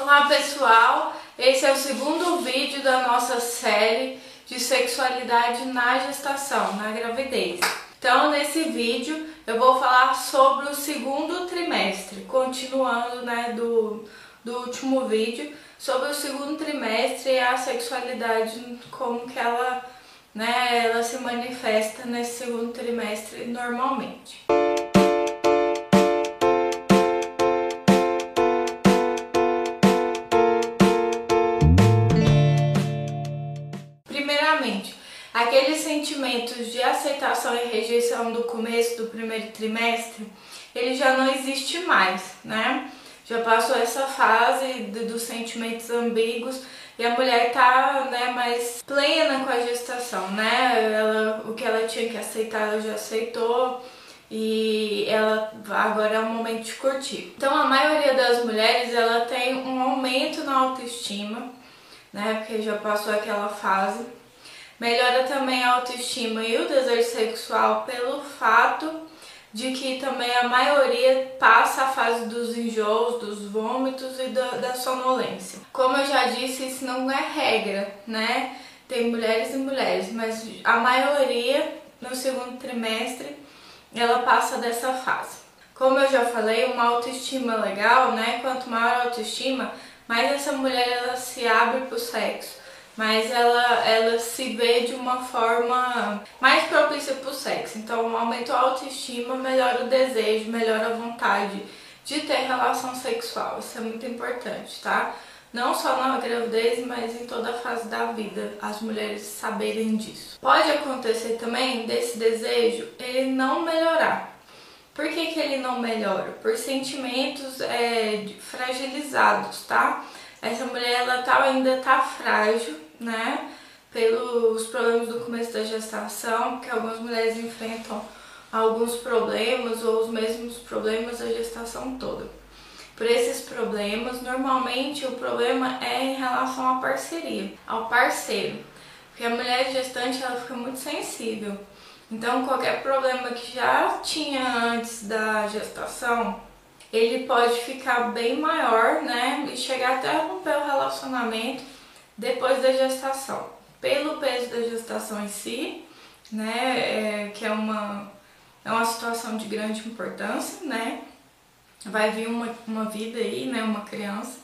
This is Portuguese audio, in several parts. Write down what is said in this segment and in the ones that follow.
Olá pessoal, esse é o segundo vídeo da nossa série de sexualidade na gestação, na gravidez. Então nesse vídeo eu vou falar sobre o segundo trimestre, continuando né, do, do último vídeo, sobre o segundo trimestre e a sexualidade, como que ela, né, ela se manifesta nesse segundo trimestre normalmente. De aceitação e rejeição do começo do primeiro trimestre, ele já não existe mais, né? Já passou essa fase dos sentimentos ambíguos e a mulher tá né, mais plena com a gestação, né? Ela, o que ela tinha que aceitar, ela já aceitou e ela agora é o momento de curtir. Então a maioria das mulheres ela tem um aumento na autoestima, né? Porque já passou aquela fase Melhora também a autoestima e o desejo sexual pelo fato de que também a maioria passa a fase dos enjoos, dos vômitos e da, da sonolência. Como eu já disse, isso não é regra, né? Tem mulheres e mulheres, mas a maioria no segundo trimestre ela passa dessa fase. Como eu já falei, uma autoestima legal, né? Quanto maior a autoestima, mais essa mulher ela se abre para o sexo mas ela, ela se vê de uma forma mais propícia para o sexo. Então, aumenta a autoestima, melhora o desejo, melhora a vontade de ter relação sexual. Isso é muito importante, tá? Não só na gravidez, mas em toda a fase da vida, as mulheres saberem disso. Pode acontecer também desse desejo ele não melhorar. Por que, que ele não melhora? Por sentimentos é, fragilizados, tá? Essa mulher ela tá, ainda tá frágil, né? Pelos problemas do começo da gestação, que algumas mulheres enfrentam alguns problemas ou os mesmos problemas da gestação toda. Por esses problemas, normalmente o problema é em relação à parceria, ao parceiro. Porque a mulher gestante ela fica muito sensível. Então, qualquer problema que já tinha antes da gestação, ele pode ficar bem maior, né? E chegar até romper o relacionamento depois da gestação. Pelo peso da gestação em si, né, é, que é uma, é uma situação de grande importância, né, vai vir uma, uma vida aí, né, uma criança.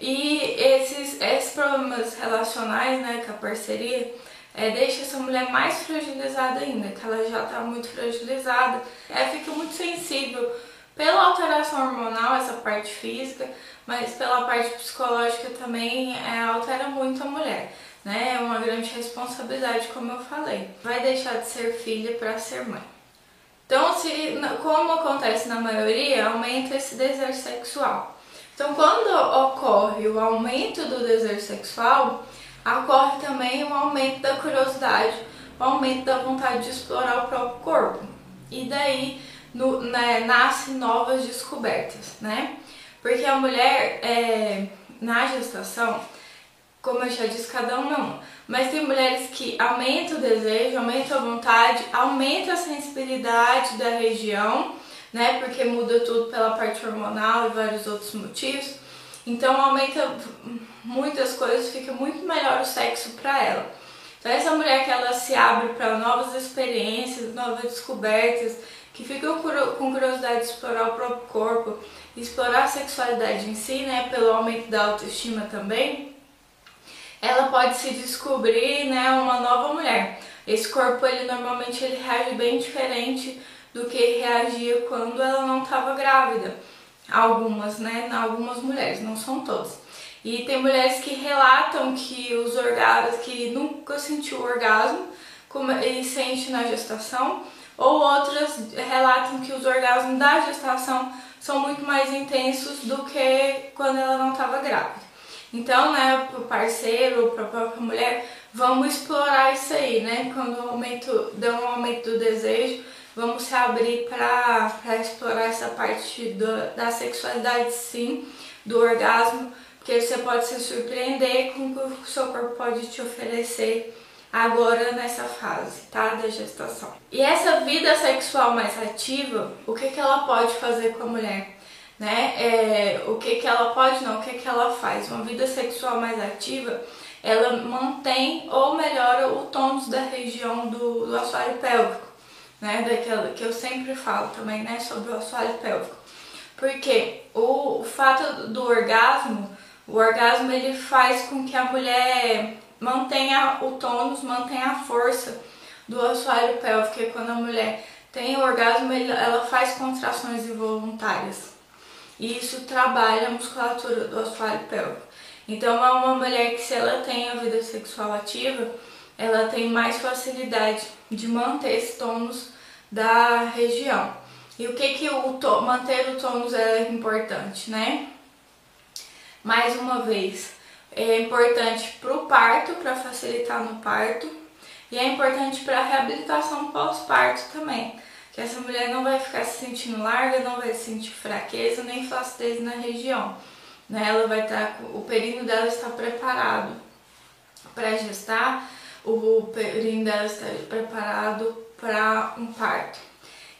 E esses, esses problemas relacionais, né, com a parceria, é, deixa essa mulher mais fragilizada ainda, que ela já está muito fragilizada, ela fica muito sensível pela alteração hormonal, essa parte física, mas pela parte psicológica também é, altera muito a mulher. Né? É uma grande responsabilidade, como eu falei. Vai deixar de ser filha para ser mãe. Então, se, como acontece na maioria, aumenta esse desejo sexual. Então, quando ocorre o aumento do desejo sexual, ocorre também o aumento da curiosidade, o aumento da vontade de explorar o próprio corpo. E daí no, né, nasce novas descobertas, né? Porque a mulher, é, na gestação, como eu já disse, cada um não. Mas tem mulheres que aumentam o desejo, aumentam a vontade, aumenta a sensibilidade da região, né? Porque muda tudo pela parte hormonal e vários outros motivos. Então aumenta muitas coisas, fica muito melhor o sexo para ela. Então essa mulher que ela se abre para novas experiências, novas descobertas, que ficam com curiosidade de explorar o próprio corpo, explorar a sexualidade em si, né, pelo aumento da autoestima também, ela pode se descobrir, né, uma nova mulher. Esse corpo, ele normalmente ele reage bem diferente do que reagia quando ela não estava grávida. Algumas, né, algumas mulheres, não são todas. E tem mulheres que relatam que os orgasmos, que nunca sentiu orgasmo, como ele sente na gestação, ou outras relatam que os orgasmos da gestação são muito mais intensos do que quando ela não estava grávida. Então, né, para o parceiro, para a própria mulher, vamos explorar isso aí, né? Quando o aumento, dá um aumento do desejo, vamos se abrir para explorar essa parte do, da sexualidade, sim, do orgasmo, porque você pode se surpreender com o que o seu corpo pode te oferecer agora nessa fase, tá? Da gestação. E essa vida sexual mais ativa, o que, que ela pode fazer com a mulher? né? É, o que, que ela pode não, o que, que ela faz. Uma vida sexual mais ativa, ela mantém ou melhora o tônus da região do, do assoalho pélvico, né? Daquela que eu sempre falo também, né? Sobre o assoalho pélvico. Porque o, o fato do orgasmo, o orgasmo ele faz com que a mulher mantenha o tônus, mantenha a força do assoalho pélvico, que quando a mulher tem o orgasmo, ela faz contrações involuntárias. E isso trabalha a musculatura do assoalho pélvico. Então, é uma mulher que se ela tem a vida sexual ativa, ela tem mais facilidade de manter esse tônus da região. E o que que o manter o tônus é importante, né? Mais uma vez, é importante para o parto, para facilitar no parto, e é importante para a reabilitação pós-parto também. Que essa mulher não vai ficar se sentindo larga, não vai sentir fraqueza nem flacidez na região. Né? Ela vai estar, tá, o períneo dela está preparado para gestar, o períneo dela está preparado para um parto.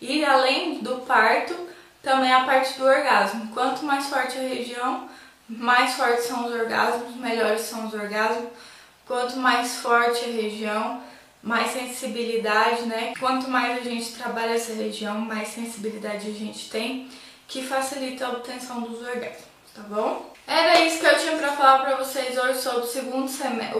E além do parto, também a parte do orgasmo. Quanto mais forte a região, mais fortes são os orgasmos, melhores são os orgasmos. Quanto mais forte a região, mais sensibilidade, né? Quanto mais a gente trabalha essa região, mais sensibilidade a gente tem, que facilita a obtenção dos orgasmos, tá bom? Era isso que eu tinha para falar para vocês hoje sobre o segundo,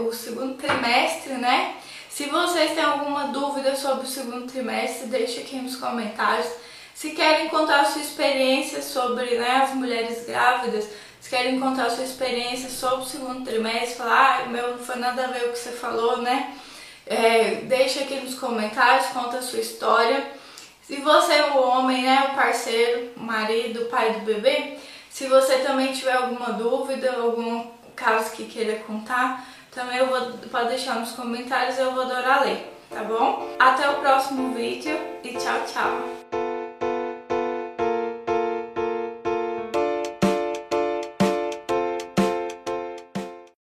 o segundo trimestre, né? Se vocês têm alguma dúvida sobre o segundo trimestre, deixe aqui nos comentários. Se querem contar a sua experiência sobre né, as mulheres grávidas, se querem contar a sua experiência sobre o segundo trimestre, falar, ah, meu, não foi nada a ver o que você falou, né? É, deixa aqui nos comentários, conta a sua história. Se você é o homem, né, o parceiro, o marido, o pai do bebê, se você também tiver alguma dúvida, algum caso que queira contar, também eu vou, pode deixar nos comentários, eu vou adorar ler, tá bom? Até o próximo vídeo e tchau, tchau!